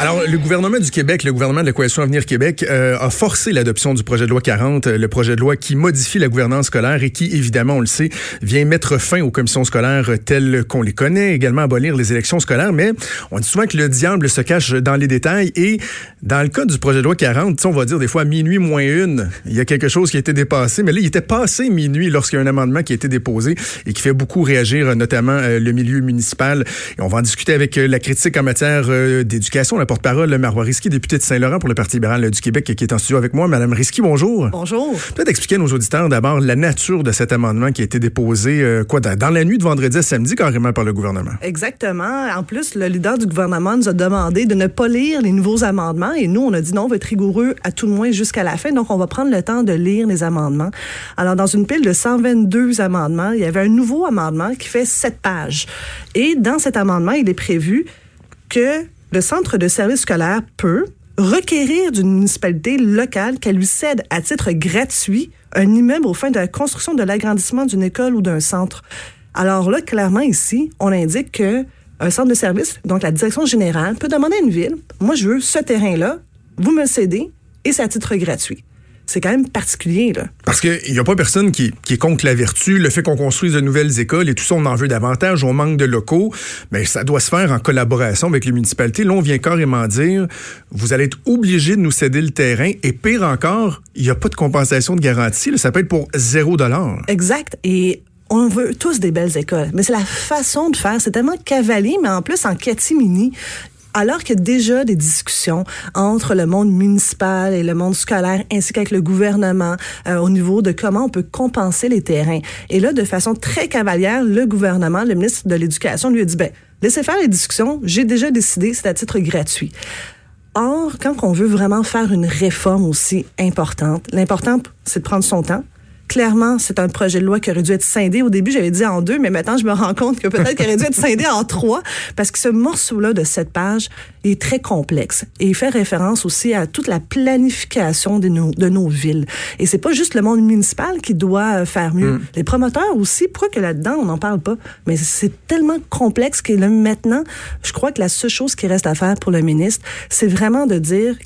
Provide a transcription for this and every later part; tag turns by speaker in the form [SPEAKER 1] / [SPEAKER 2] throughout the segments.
[SPEAKER 1] Alors, le gouvernement du Québec, le gouvernement de la Coalition Avenir Québec, euh, a forcé l'adoption du projet de loi 40, euh, le projet de loi qui modifie la gouvernance scolaire et qui, évidemment, on le sait, vient mettre fin aux commissions scolaires telles qu'on les connaît, également abolir les élections scolaires. Mais on dit souvent que le diable se cache dans les détails. Et dans le cas du projet de loi 40, on va dire des fois minuit moins une, il y a quelque chose qui a été dépassé. Mais là, il était passé minuit lorsqu'il y a un amendement qui a été déposé et qui fait beaucoup réagir, notamment euh, le milieu municipal. Et on va en discuter avec la critique en matière d'éducation porte-parole, Marois Risky, député de Saint-Laurent pour le Parti libéral du Québec, qui est en studio avec moi. Madame Risky, bonjour.
[SPEAKER 2] Bonjour.
[SPEAKER 1] Peut-être expliquer à nos auditeurs d'abord la nature de cet amendement qui a été déposé euh, quoi, dans la nuit de vendredi à samedi carrément par le gouvernement.
[SPEAKER 2] Exactement. En plus, le leader du gouvernement nous a demandé de ne pas lire les nouveaux amendements et nous, on a dit non, on va être rigoureux à tout le moins jusqu'à la fin. Donc, on va prendre le temps de lire les amendements. Alors, dans une pile de 122 amendements, il y avait un nouveau amendement qui fait sept pages. Et dans cet amendement, il est prévu que le centre de service scolaire peut requérir d'une municipalité locale qu'elle lui cède à titre gratuit un immeuble au fin de la construction de l'agrandissement d'une école ou d'un centre. Alors là, clairement ici, on indique que un centre de service, donc la direction générale, peut demander à une ville, moi je veux ce terrain-là, vous me cédez et c'est à titre gratuit c'est quand même particulier. Là.
[SPEAKER 1] Parce qu'il n'y a pas personne qui, qui, est contre la vertu, le fait qu'on construise de nouvelles écoles et tout ça, on en veut davantage, on manque de locaux, mais ça doit se faire en collaboration avec les municipalités. Là, on vient carrément dire, vous allez être obligé de nous céder le terrain et pire encore, il n'y a pas de compensation de garantie, ça peut être pour zéro dollar.
[SPEAKER 2] Exact. Et on veut tous des belles écoles, mais c'est la façon de faire. C'est tellement cavalier, mais en plus en catimini alors qu'il y a déjà des discussions entre le monde municipal et le monde scolaire, ainsi qu'avec le gouvernement, euh, au niveau de comment on peut compenser les terrains. Et là, de façon très cavalière, le gouvernement, le ministre de l'Éducation lui a dit, ben, laissez faire les discussions, j'ai déjà décidé, c'est à titre gratuit. Or, quand on veut vraiment faire une réforme aussi importante, l'important, c'est de prendre son temps, clairement, c'est un projet de loi qui aurait dû être scindé. Au début, j'avais dit en deux, mais maintenant, je me rends compte que peut-être qu'il aurait dû être scindé en trois, parce que ce morceau-là de cette page est très complexe. Et il fait référence aussi à toute la planification de nos, de nos villes. Et c'est pas juste le monde municipal qui doit euh, faire mieux. Mm. Les promoteurs aussi, pourquoi que là-dedans, on n'en parle pas? Mais c'est tellement complexe que là, maintenant, je crois que la seule chose qui reste à faire pour le ministre, c'est vraiment de dire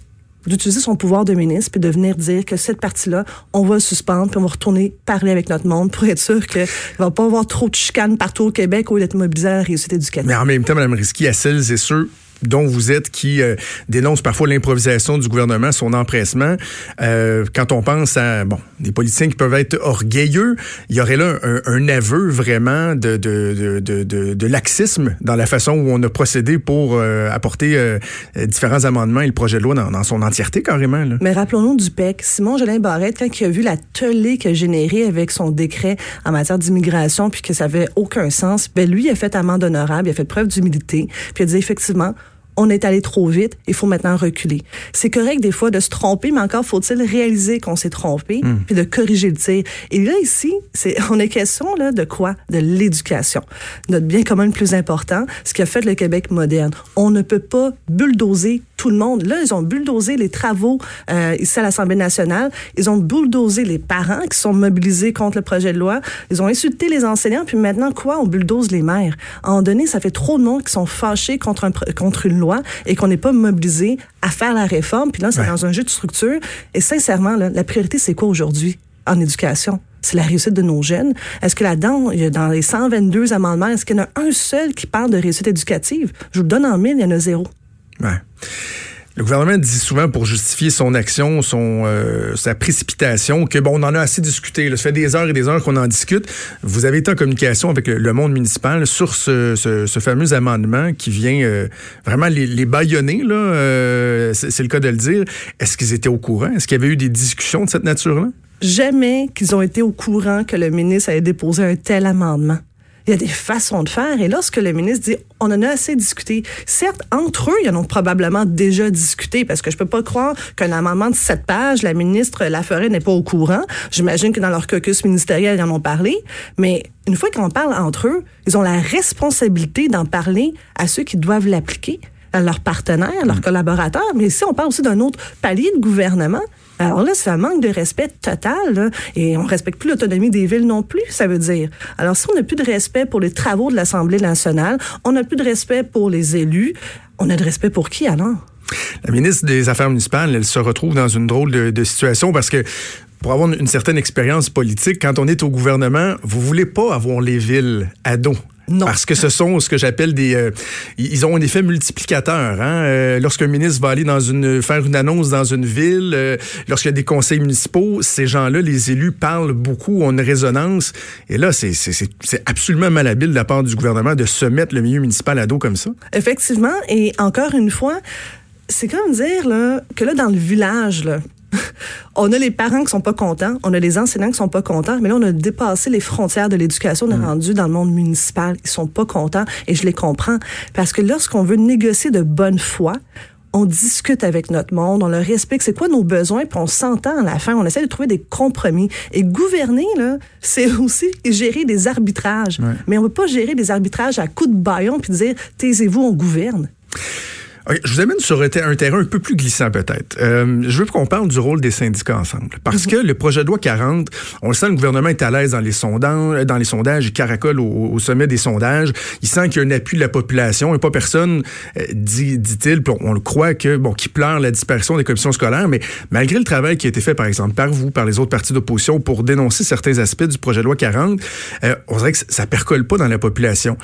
[SPEAKER 2] d'utiliser son pouvoir de ministre puis de venir dire que cette partie-là, on va le suspendre puis on va retourner parler avec notre monde pour être sûr qu'il va pas avoir trop de chicanes partout au Québec ou d'être mobilisé à la réussite éducative.
[SPEAKER 1] Mais en même temps, Mme Risky, à celles et ceux dont vous êtes qui euh, dénonce parfois l'improvisation du gouvernement, son empressement. Euh, quand on pense à bon des politiciens qui peuvent être orgueilleux, il y aurait là un, aveu vraiment de, de, de, de, de laxisme dans la façon où on a procédé pour euh, apporter euh, différents amendements et le projet de loi dans, dans son entièreté carrément. Là.
[SPEAKER 2] Mais rappelons-nous du PEC. Simon Jolin Barrette, quand il a vu la tollée qu'il a générée avec son décret en matière d'immigration, puis que ça avait aucun sens, ben lui il a fait amende honorable, il a fait preuve d'humilité, puis il a dit effectivement on est allé trop vite, il faut maintenant reculer. C'est correct des fois de se tromper, mais encore faut-il réaliser qu'on s'est trompé, hmm. puis de corriger le tir. Et là ici, c'est on est question là de quoi? De l'éducation, notre bien commun le plus important, ce qui a fait le Québec moderne. On ne peut pas bulldozer tout le monde. Là, ils ont bulldozé les travaux euh, ici à l'Assemblée nationale. Ils ont bulldozé les parents qui sont mobilisés contre le projet de loi. Ils ont insulté les enseignants. Puis maintenant, quoi? On bulldoze les maires. À un moment donné, ça fait trop de monde qui sont fâchés contre, un, contre une loi et qu'on n'est pas mobilisé à faire la réforme. Puis là, c'est dans un jeu de structure. Et sincèrement, là, la priorité, c'est quoi aujourd'hui en éducation? c'est la réussite de nos jeunes. Est-ce que là-dedans, dans les 122 amendements, est-ce qu'il y en a un seul qui parle de réussite éducative? Je vous le donne en mille, il y en a zéro.
[SPEAKER 1] Ouais. Le gouvernement dit souvent pour justifier son action, euh, sa précipitation, que bon, on en a assez discuté. Ça fait des heures et des heures qu'on en discute. Vous avez été en communication avec le, monde municipal sur ce, fameux amendement qui vient euh, vraiment les, les baïonner. Euh, c'est le cas de le dire. Est-ce qu'ils étaient au courant? Est-ce qu'il y avait eu des discussions de cette nature-là?
[SPEAKER 2] Jamais qu'ils ont été au courant que le ministre avait déposé un tel amendement. Il y a des façons de faire. Et lorsque le ministre dit, on en a assez discuté, certes, entre eux, ils en ont probablement déjà discuté, parce que je peux pas croire qu'un amendement de sept pages, la ministre Laforêt n'est pas au courant. J'imagine que dans leur caucus ministériel, ils en ont parlé. Mais une fois qu'on parle entre eux, ils ont la responsabilité d'en parler à ceux qui doivent l'appliquer à leurs partenaires, leurs mm. collaborateurs, mais si on parle aussi d'un autre palier de gouvernement, alors là, c'est un manque de respect total, et on respecte plus l'autonomie des villes non plus, ça veut dire. Alors, si on n'a plus de respect pour les travaux de l'Assemblée nationale, on n'a plus de respect pour les élus, on a de respect pour qui alors?
[SPEAKER 1] La ministre des Affaires municipales, elle se retrouve dans une drôle de, de situation parce que pour avoir une certaine expérience politique, quand on est au gouvernement, vous voulez pas avoir les villes à dos.
[SPEAKER 2] Non.
[SPEAKER 1] Parce que ce sont ce que j'appelle des... Euh, ils ont un effet multiplicateur. Hein? Euh, lorsqu'un ministre va aller dans une faire une annonce dans une ville, euh, lorsqu'il y a des conseils municipaux, ces gens-là, les élus, parlent beaucoup, ont une résonance. Et là, c'est absolument malhabile de la part du gouvernement de se mettre le milieu municipal à dos comme ça.
[SPEAKER 2] Effectivement. Et encore une fois, c'est comme dire là, que là, dans le village, là, on a les parents qui sont pas contents, on a les enseignants qui sont pas contents, mais là, on a dépassé les frontières de l'éducation, on est mm. rendu dans le monde municipal. Ils sont pas contents et je les comprends. Parce que lorsqu'on veut négocier de bonne foi, on discute avec notre monde, on leur explique c'est quoi nos besoins, puis on s'entend à la fin, on essaie de trouver des compromis. Et gouverner, là, c'est aussi gérer des arbitrages. Mais on ne peut pas gérer des arbitrages à coups de baillon puis dire taisez-vous, on gouverne
[SPEAKER 1] je vous amène sur un terrain un peu plus glissant peut-être. Euh, je veux qu'on parle du rôle des syndicats ensemble. Parce que le projet de loi 40, on le sent, le gouvernement est à l'aise dans les sondages, dans les sondages, il caracole au, sommet des sondages. Il sent qu'il y a un appui de la population et pas personne, euh, dit, dit-il, on le croit que, bon, qui pleure la disparition des commissions scolaires, mais malgré le travail qui a été fait, par exemple, par vous, par les autres partis d'opposition pour dénoncer certains aspects du projet de loi 40, euh, on dirait que ça percole pas dans la population.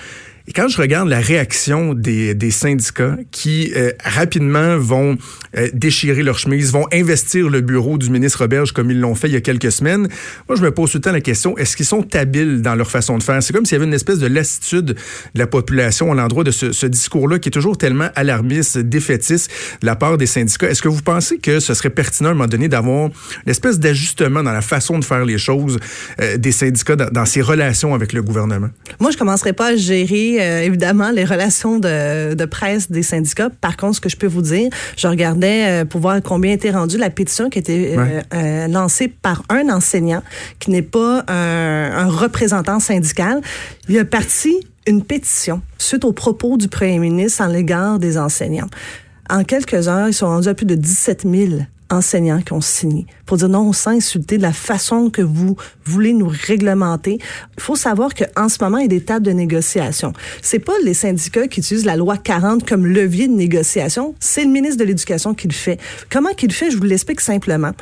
[SPEAKER 1] Et quand je regarde la réaction des, syndicats qui euh, rapidement vont euh, déchirer leur chemise, vont investir le bureau du ministre Roberge comme ils l'ont fait il y a quelques semaines, moi je me pose tout le temps la question, est-ce qu'ils sont habiles dans leur façon de faire? C'est comme s'il y avait une espèce de lassitude de la population à l'endroit de ce, discours-là qui est toujours tellement alarmiste, défaitiste de la part des syndicats. Est-ce que vous pensez que ce serait pertinent à un moment donné d'avoir une espèce d'ajustement dans la façon de faire les choses euh, des syndicats dans, dans ces relations avec le gouvernement?
[SPEAKER 2] Moi, je commencerai pas à gérer euh, évidemment les relations de, de, presse des syndicats. Par contre, ce que je peux vous dire, je regardais euh, pour voir combien était rendue la pétition qui a été euh, lancée par un enseignant qui n'est pas un, un représentant syndical. Il a parti une pétition suite aux propos du premier ministre en l'égard des enseignants. En quelques heures, ils sont rendus à plus de 17 000 enseignants qui ont signé pour dire non, on s'est insulté de la façon que vous voulez nous réglementer. Il faut savoir qu'en ce moment, il y a des tables de négociation. C'est pas les syndicats qui utilisent la loi 40 comme levier de négociation, c'est le ministre de l'Éducation qui le fait. Comment qu'il le fait? Je vous l'explique simplement.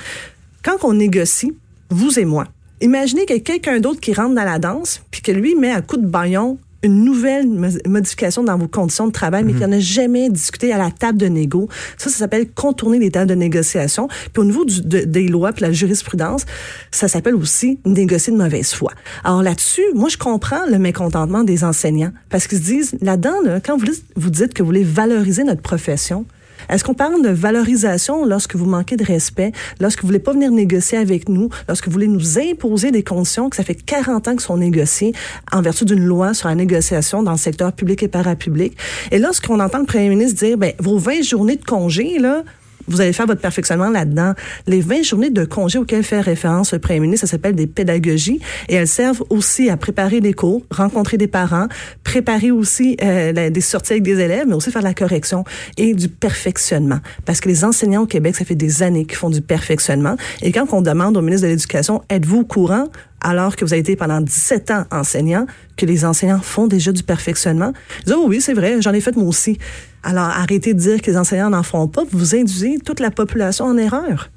[SPEAKER 2] Quand on négocie, vous et moi, Imaginez qu'il y a quelqu'un d'autre qui rentre dans la danse, puis que lui met un coup de baillon une nouvelle modification dans vos conditions de travail, mais qu'il n'y en a jamais discuté à la table de négo. Ça, ça s'appelle contourner les tables de négociation. Puis au niveau du, des lois puis la jurisprudence, ça s'appelle aussi négocier de mauvaise foi. Alors là-dessus, moi, je comprends le mécontentement des enseignants parce qu'ils se disent, là-dedans, là, quand vous, vous dites que vous voulez valoriser notre profession, est-ce qu'on parle de valorisation lorsque vous manquez de respect, lorsque vous voulez pas venir négocier avec nous, lorsque vous voulez nous imposer des conditions que ça fait 40 ans que sont négociées en vertu d'une loi sur la négociation dans le secteur public et parapublic? Et lorsqu'on entend le premier ministre dire, ben, vos 20 journées de congé, là, vous allez faire votre perfectionnement là-dedans. Les 20 journées de congé auxquelles fait référence le premier ministre, ça s'appelle des pédagogies et elles servent aussi à préparer des cours, rencontrer des parents, préparer aussi euh, des sorties avec des élèves, mais aussi faire de la correction et du perfectionnement. Parce que les enseignants au Québec, ça fait des années qu'ils font du perfectionnement. Et quand on demande au ministre de l'Éducation, êtes-vous au courant? Alors que vous avez été pendant 17 ans enseignant, que les enseignants font déjà du perfectionnement? Ils disent, oh oui, c'est vrai, j'en ai fait moi aussi. Alors, arrêtez de dire que les enseignants n'en font pas, vous induisez toute la population en erreur.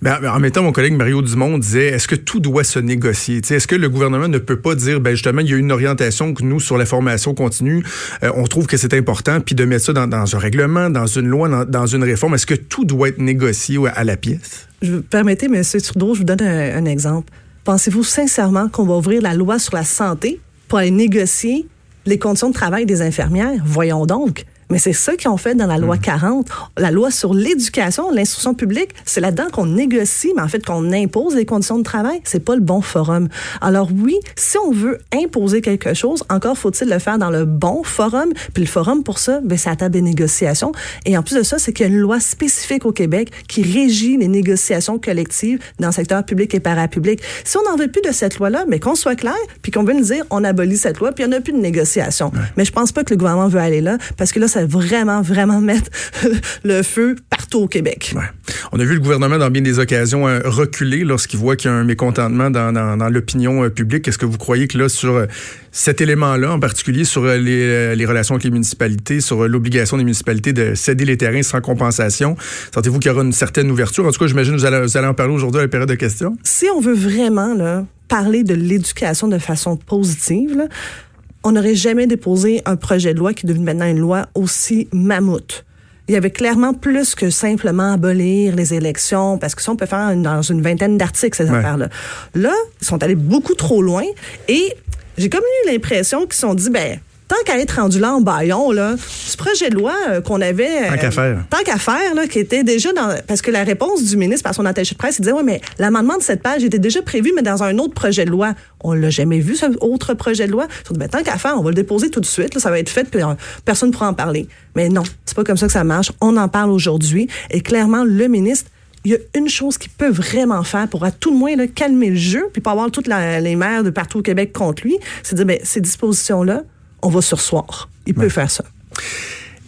[SPEAKER 1] Ben, en même temps, mon collègue Mario Dumont disait, est-ce que tout doit se négocier? Est-ce que le gouvernement ne peut pas dire, ben justement, il y a une orientation que nous, sur la formation continue, euh, on trouve que c'est important, puis de mettre ça dans, un règlement, dans une loi, dans, une réforme. Est-ce que tout doit être négocié à la pièce?
[SPEAKER 2] Je, permettez, M. Trudeau, je vous donne un exemple. Pensez-vous sincèrement qu'on va ouvrir la loi sur la santé pour aller négocier les conditions de travail des infirmières? Voyons donc. Mais c'est ça qu'ils ont fait dans la loi 40. Mm. La loi sur l'éducation, l'instruction publique, c'est là-dedans qu'on négocie, mais en fait qu'on impose les conditions de travail. C'est pas le bon forum. Alors oui, si on veut imposer quelque chose, encore faut-il le faire dans le bon forum. Puis le forum pour ça, ben, c'est à table des négociations. Et en plus de ça, c'est qu'il y a une loi spécifique au Québec qui régit les négociations collectives dans le secteur public et parapublic. Si on n'en veut plus de cette loi-là, mais qu'on soit clair, puis qu'on veut nous dire on abolit cette loi, puis il n'y en a plus de négociation. Mais je pense pas que le gouvernement veut aller là, parce que là, ça vraiment, vraiment mettre le feu partout au Québec.
[SPEAKER 1] Ouais. On a vu le gouvernement dans bien des occasions euh, reculer lorsqu'il voit qu'il y a un mécontentement dans, dans, dans l'opinion euh, publique. Est-ce que vous croyez que là, sur euh, cet élément-là, en particulier sur les, les, relations avec les municipalités, sur l'obligation des municipalités de céder les terrains sans compensation, sentez-vous qu'il y aura une certaine ouverture? En tout cas, j'imagine que vous allez, vous allez en parler aujourd'hui à la période de questions.
[SPEAKER 2] Si on veut vraiment là, parler de l'éducation de façon positive, là, on n'aurait jamais déposé un projet de loi qui devient maintenant une loi aussi mammouth il y avait clairement plus que simplement abolir les élections, parce que ça, on peut faire dans une vingtaine d'articles, ces affaires-là. Là, ils sont allés beaucoup trop loin et j'ai comme eu l'impression qu'ils se sont dit, ben, tant qu'à être rendu là en baillon, là, ce projet de loi euh, qu'on avait.
[SPEAKER 1] Tant qu'à euh, faire.
[SPEAKER 2] Tant qu'à faire, là, qui était déjà dans. Parce que la réponse du ministre par son attaché de presse, il disait Oui, mais l'amendement de cette page était déjà prévu, mais dans un autre projet de loi. On l'a jamais vu, ce autre projet de loi. Ils ben, tant qu'à faire, on va le déposer tout de suite, là, ça va être fait, puis euh, personne ne pourra en parler. Mais non, c'est pas comme ça que ça marche. On en parle aujourd'hui. Et clairement, le ministre il y a une chose qu'il peut vraiment faire pour à tout le moins là, calmer le jeu, puis pas avoir toutes les maires de partout au Québec contre lui, c'est de dire, ben, ces dispositions-là, on va sursoir. Il peut faire ça.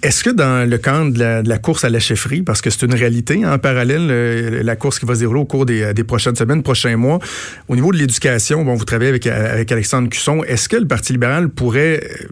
[SPEAKER 1] Est-ce que dans le camp de la, course à la chefferie, parce que c'est une réalité hein, en parallèle, euh, la course qui va se dérouler au cours des, prochaines semaines, prochains mois, au niveau de l'éducation, bon, vous travaillez avec, avec Alexandre Cusson, est-ce que le Parti libéral pourrait euh,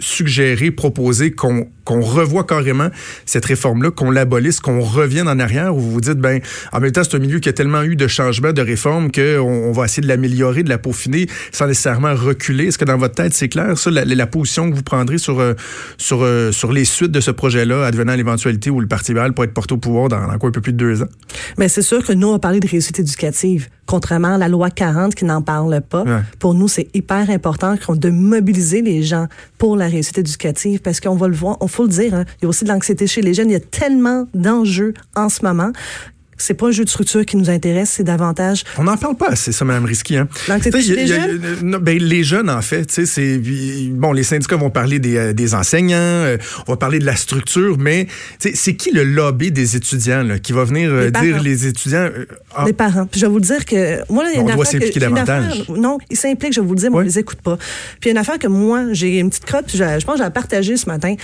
[SPEAKER 1] suggérer, proposer qu'on qu'on revoie carrément cette réforme-là, qu'on l'abolisse, qu'on revienne en arrière, où vous vous dites, ben, en même temps, c'est un milieu qui a tellement eu de changements, de réformes, qu'on on va essayer de l'améliorer, de la peaufiner, sans nécessairement reculer. Est-ce que dans votre tête, c'est clair, ça, la, position que vous prendrez sur, euh, sur, euh, sur les suites de ce projet-là, advenant l'éventualité où le Parti libéral pourrait être porté au pouvoir dans, dans quoi, un peu plus de deux ans?
[SPEAKER 2] Mais c'est sûr que nous, on a parlé de réussite éducative, contrairement à la loi 40 qui n'en parle pas. Pour nous, c'est hyper important de mobiliser les gens pour la réussite éducative, parce qu'on va le voir, faut le dire, hein, il y a aussi de l'anxiété chez les jeunes. Il y a tellement d'enjeux en ce moment c'est pas un jeu de structure qui nous intéresse, c'est davantage.
[SPEAKER 1] On n'en parle pas, c'est ça, Mme Risky. Hein?
[SPEAKER 2] les jeunes?
[SPEAKER 1] Euh, ben, les jeunes, en fait, tu sais, c'est bon. Les syndicats vont parler des, euh, des enseignants, euh, on va parler de la structure, mais c'est qui le lobby des étudiants là, qui va venir dire les étudiants
[SPEAKER 2] ah. Les parents. Puis je vais vous dire que moi, il y a une
[SPEAKER 1] on doit s'impliquer davantage.
[SPEAKER 2] non, ils s'impliquent. Je vais vous le dire, mais on les écoute pas. Puis il y a une affaire que moi, j'ai une petite crotte, puis je, je pense que j'ai partagé ce matin.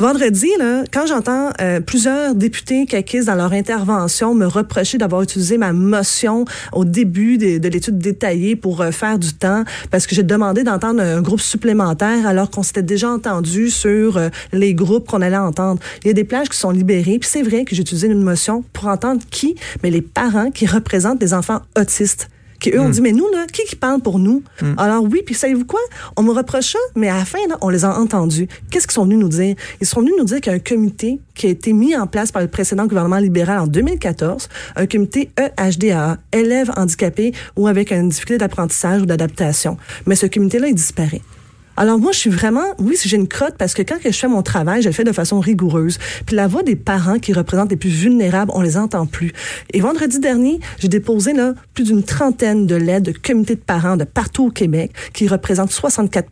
[SPEAKER 2] Vendredi, là, quand j'entends euh, plusieurs députés caquistes dans leur intervention me reprocher d'avoir utilisé ma motion au début de, de l'étude détaillée pour euh, faire du temps, parce que j'ai demandé d'entendre un groupe supplémentaire alors qu'on s'était déjà entendu sur euh, les groupes qu'on allait entendre. Il y a des plages qui sont libérées, puis c'est vrai que j'ai utilisé une motion pour entendre qui, mais les parents qui représentent des enfants autistes qui eux ont hmm. dit mais nous là qui qui parle pour nous? Hmm. alors oui puis savez-vous quoi? On me reproche ça mais à la fin là, on les a entendus. Qu'est-ce qu'ils sont venus nous dire? Ils sont venus nous dire qu'il y a un comité qui a été mis en place par le précédent gouvernement libéral en 2014 un comité EHDA élèves handicapés ou avec une difficulté d'apprentissage ou d'adaptation. Mais ce comité là il disparaît alors moi, je suis vraiment, oui, j'ai une crotte parce que quand je fais mon travail, je le fais de façon rigoureuse. Puis la voix des parents qui représentent les plus vulnérables, on les entend plus. Et vendredi dernier, j'ai déposé là plus d'une trentaine de lettres de comités de parents de partout au Québec qui représentent 64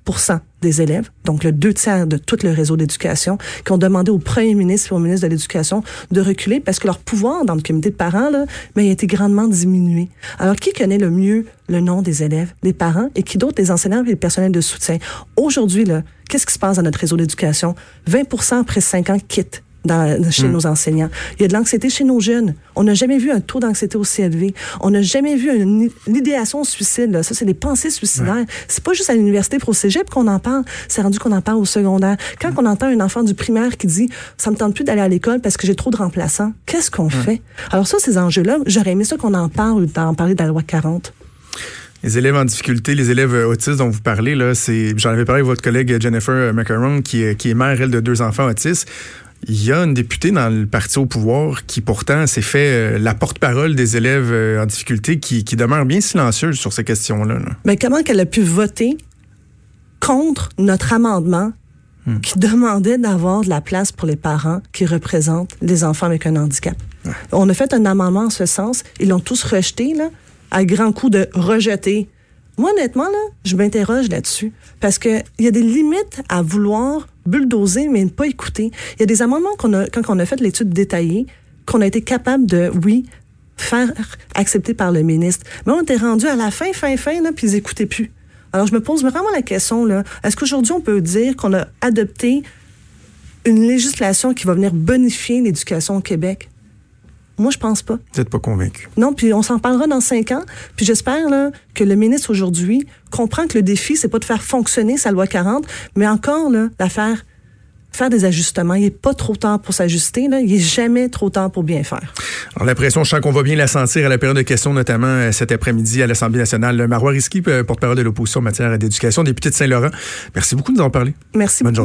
[SPEAKER 2] des élèves, donc le deux tiers de tout le réseau d'éducation, qui ont demandé au premier ministre et au ministre de l'Éducation de reculer parce que leur pouvoir dans le comité de parents, là, mais a été grandement diminué. Alors, qui connaît le mieux le nom des élèves? Les parents et qui d'autre? Les enseignants et les personnels de soutien? Aujourd'hui, qu'est-ce qui se passe dans notre réseau d'éducation? 20% après 5 ans quittent chez hmm. nos enseignants. Il y a de l'anxiété chez nos jeunes. On n'a jamais vu un taux d'anxiété aussi élevé. On n'a jamais vu une, idéation suicide. Ça, c'est des pensées suicidaires. C'est pas juste à l'université pour au cégep qu'on en parle. C'est rendu qu'on en parle au secondaire. Quand on entend un enfant du primaire qui dit « ça me tente plus d'aller à l'école parce que j'ai trop de remplaçants », qu'est-ce qu'on fait? Alors ça, ces enjeux-là, j'aurais aimé ça qu'on en parle ou d'en parler de la loi 40.
[SPEAKER 1] Les élèves en difficulté, les élèves autistes dont vous parlez, là, c'est, j'en avais parlé avec votre collègue Jennifer Macaron, qui est, qui est mère, elle, de deux enfants autistes. Il y a une députée dans le parti au pouvoir qui pourtant s'est fait euh, la porte-parole des élèves euh, en difficulté qui, demeure bien silencieuse sur ces questions-là.
[SPEAKER 2] Mais comment qu'elle a pu voter contre notre amendement hmm. qui demandait d'avoir de la place pour les parents qui représentent les enfants avec un handicap? On a fait un amendement en ce sens. Ils l'ont tous rejeté, là, à grand coup de rejeter moi, honnêtement, là, je m'interroge là-dessus. Parce qu'il y a des limites à vouloir bulldozer, mais ne pas écouter. Il y a des amendements qu'on a, quand on a fait l'étude détaillée, qu'on a été capable de, oui, faire accepter par le ministre. Mais on était rendu à la fin, fin, fin, là, puis ils n'écoutaient plus. Alors, je me pose vraiment la question, là. Est-ce qu'aujourd'hui, on peut dire qu'on a adopté une législation qui va venir bonifier l'éducation au Québec? Moi, je pense pas.
[SPEAKER 1] Vous n'êtes pas convaincu.
[SPEAKER 2] Non, puis on s'en parlera dans cinq ans. Puis j'espère là, que le ministre aujourd'hui comprend que le défi, c'est pas de faire fonctionner sa loi 40, mais encore là, la faire faire des ajustements. Il n'est pas trop tard pour s'ajuster. Là. Il n'est jamais trop tard pour bien faire.
[SPEAKER 1] Alors, l'impression, je sens qu'on va bien la sentir à la période de questions, notamment euh, cet après-midi à l'Assemblée nationale. Marois Risky, euh, porte-parole de l'opposition en matière d'éducation, député de Saint-Laurent. Merci beaucoup de nous en parler.
[SPEAKER 2] Merci
[SPEAKER 1] Bonne
[SPEAKER 2] beaucoup.